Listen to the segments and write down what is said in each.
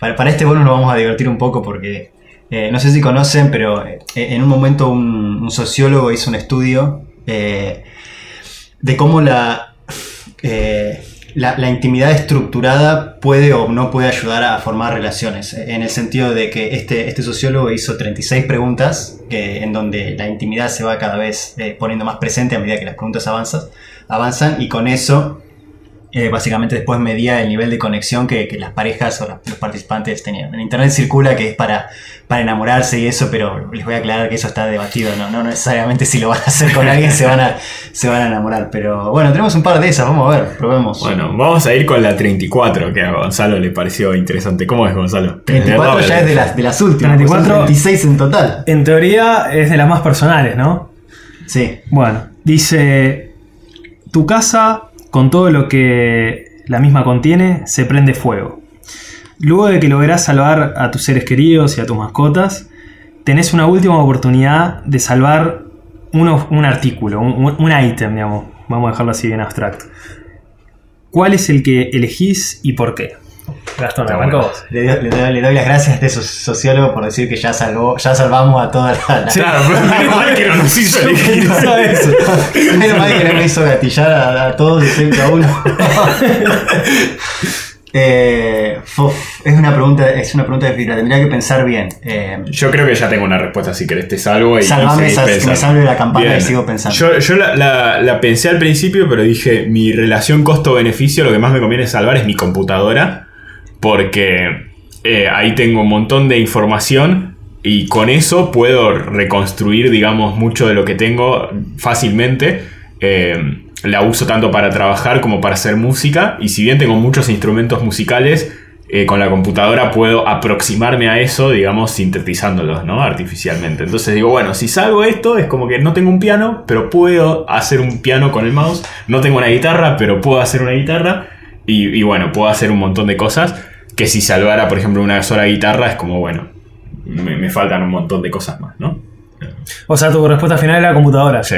para, este bonus nos vamos a divertir un poco porque eh, no sé si conocen, pero eh, en un momento un, sociólogo hizo un estudio eh, de cómo la, la, la intimidad estructurada puede o no puede ayudar a formar relaciones. En el sentido de que este, este sociólogo hizo 36 preguntas en donde la intimidad se va cada vez poniendo más presente a medida que las preguntas avanzan, avanzan y con eso eh, básicamente después medía el nivel de conexión que, que las parejas o la- los participantes tenían. En internet circula que es para, para enamorarse y eso, pero les voy a aclarar que eso está debatido, no, no necesariamente si lo van a hacer con alguien se van a, se van a enamorar. Pero bueno, tenemos un par de esas, vamos a ver, probemos. Bueno, vamos a ir con la 34, que a Gonzalo le pareció interesante. ¿Cómo es, Gonzalo? 34 ya es de las, de las últimas, 34. pues son 36 en total. En teoría es de las más personales, ¿no? Sí. Bueno, dice, tu casa, con todo lo que la misma contiene, se prende fuego. Luego de que lográs salvar a tus seres queridos y a tus mascotas, tenés una última oportunidad de salvar un artículo, un ítem, digamos. Vamos a dejarlo así bien abstracto. ¿Cuál es el que elegís y por qué? Gastón, vos. Le, doy- le doy, le doy las gracias a este so- sociólogo por decir que ya salvó, ya salvamos a toda la. la- Claro, pero mal que no nos hizo eso. Menos mal que no me hizo gatillar a, a todos excepto a uno. Eh, uf, es una pregunta, es una pregunta difícil, la tendría que pensar bien. Eh, Yo creo que ya tengo una respuesta si querés te salvo y, Salvame y que me salve la campana y sigo pensando. Yo, yo la, la- la pensé al principio, pero dije, mi relación costo-beneficio, lo que más me conviene salvar es mi computadora, porque eh, ahí tengo un montón de información y con eso puedo reconstruir, digamos, mucho de lo que tengo fácilmente. Eh, la uso tanto para trabajar como para hacer música y si bien tengo muchos instrumentos musicales, eh, con la computadora puedo aproximarme a eso, digamos, sintetizándolos, ¿no? Artificialmente. Entonces digo, bueno, si salgo esto, es como que no tengo un piano, pero puedo hacer un piano con el mouse. No tengo una guitarra, pero puedo hacer una guitarra. Y, y bueno, puedo hacer un montón de cosas que si salvara, por ejemplo, una sola guitarra, es como, bueno, me, me faltan un montón de cosas más, ¿no? O sea, tu respuesta final es la computadora. Sí.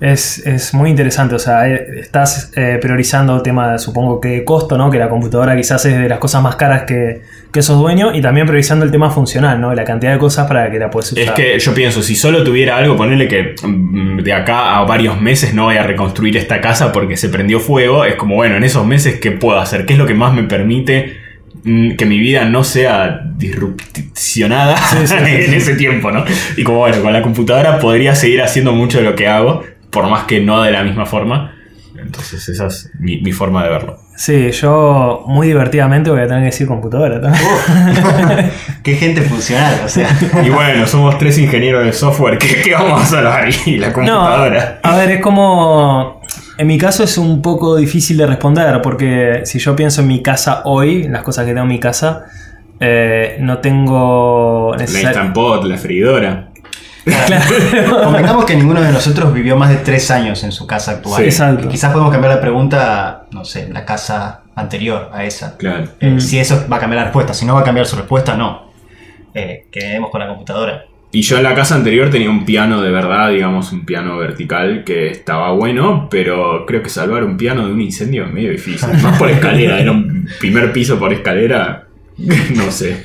Es, es muy interesante, o sea, eh, estás eh, priorizando el tema, supongo que costo, ¿no? Que la computadora quizás es de las cosas más caras que, que sos dueño, y también priorizando el tema funcional, ¿no? La cantidad de cosas para que la puedes usar. Es que yo pienso, si solo tuviera algo, ponerle que mm, de acá a varios meses no voy a reconstruir esta casa porque se prendió fuego, es como, bueno, en esos meses, ¿qué puedo hacer? ¿Qué es lo que más me permite que mi vida no sea disrupcionada en ese tiempo, ¿no? Y como, bueno, con la computadora podría seguir haciendo mucho de lo que hago, por más que no de la misma forma. Entonces esa es mi, mi forma de verlo. Sí, yo muy divertidamente voy a tener que decir computadora también. qué gente funcional, o sea. Y bueno, somos tres ingenieros de software, ¿qué, qué vamos a salvar? Y la No, computadora. a ver, es como. En mi caso es un poco difícil de responder, porque si yo pienso en mi casa hoy, las cosas que tengo en mi casa, eh, no tengo La necesar- Instant Pot, la freidora. Claro. Convengamos que ninguno de nosotros vivió más de tres años en su casa actual. Sí. Exacto. Y quizás podemos cambiar la pregunta, no sé, la casa anterior a esa. Claro. Eh, Mm. Si eso va a cambiar la respuesta, si no va a cambiar su respuesta, no. Eh, quedemos con la computadora. Y yo en la casa anterior tenía un piano de verdad, digamos, un piano vertical que estaba bueno, pero creo que salvar un piano de un incendio es medio difícil. Más por escalera, era un primer piso por escalera, no sé.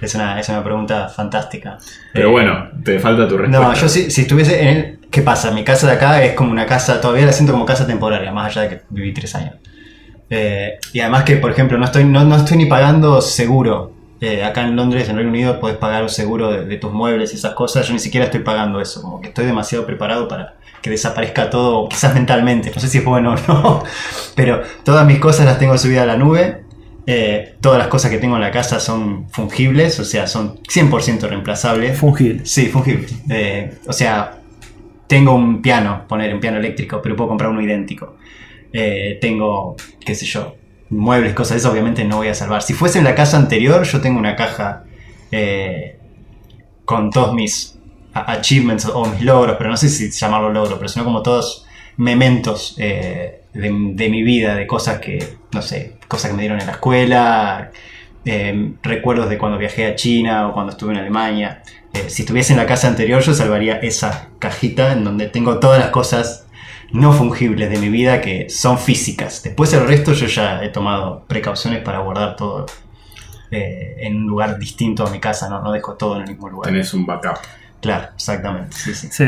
Es una, es una pregunta fantástica. Pero Eh, bueno, te falta tu respuesta. No, yo si, si estuviese en el... ¿Qué pasa? Mi casa de acá es como una casa, todavía la siento como casa temporaria, más allá de que viví tres años. Eh, y además que, por ejemplo, no estoy, no, no estoy ni pagando seguro. Eh, acá en Londres, en Reino Unido, puedes pagar un seguro de, de tus muebles y esas cosas. Yo ni siquiera estoy pagando eso. Como que estoy demasiado preparado para que desaparezca todo, quizás mentalmente. No sé si es bueno o no. Pero todas mis cosas las tengo subidas a la nube. Eh, todas las cosas que tengo en la casa son fungibles, o sea, son 100% reemplazables. Fungible. Sí, fungible. Eh, o sea, tengo un piano, poner un piano eléctrico, pero puedo comprar uno idéntico. Eh, tengo, qué sé yo, muebles, cosas de eso, obviamente no voy a salvar. Si fuese en la casa anterior, yo tengo una caja eh, con todos mis achievements o mis logros, pero no sé si llamarlo logro, pero sino como todos mementos eh, de, mi vida, de cosas que, no sé, cosas que me dieron en la escuela, eh, recuerdos de cuando viajé a China o cuando estuve en Alemania. Si estuviese en la casa anterior, yo salvaría esa cajita en donde tengo todas las cosas no fungibles de mi vida que son físicas. Después el resto yo ya he tomado precauciones para guardar todo eh, en un lugar distinto a mi casa, no, no dejo todo en el mismo lugar. Tenés un backup. Claro, exactamente, sí, sí. Sí.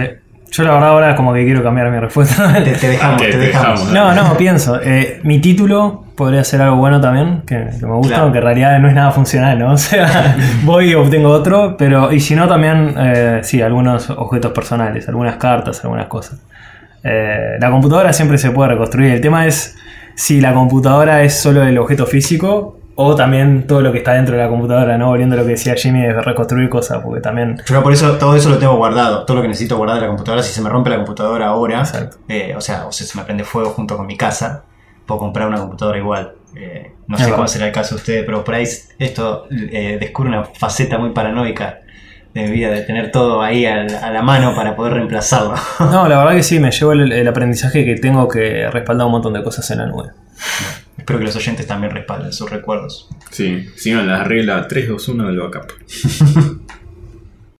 Yo la verdad ahora como que quiero cambiar mi respuesta. Te, te dejamos, Te te, dejamos. dejamos. No, no, pienso. eh, mi título podría ser algo bueno también, que, que me gusta, Claro. aunque en realidad no es nada funcional, ¿no? O sea, voy y obtengo otro, pero. Y si no, también, eh, sí, algunos objetos personales, algunas cartas, algunas cosas. Eh, la computadora siempre se puede reconstruir. El tema es si la computadora es solo el objeto físico o también todo lo que está dentro de la computadora, ¿no? Volviendo a lo que decía Jimmy de reconstruir cosas, porque también. Yo por eso todo eso lo tengo guardado, todo lo que necesito guardar de la computadora. Si se me rompe la computadora ahora, eh, o sea, o si se me prende fuego junto con mi casa, puedo comprar una computadora igual. Eh, no sé cuál será el caso de ustedes, pero por ahí esto eh, descubre una faceta muy paranoica de mi vida, de tener todo ahí a la mano para poder reemplazarlo. No, la verdad que sí, me llevo el, el aprendizaje que tengo que respaldar un montón de cosas en la nube. Espero que los oyentes también respalden sus recuerdos. Sí, sigan la regla 321 del backup.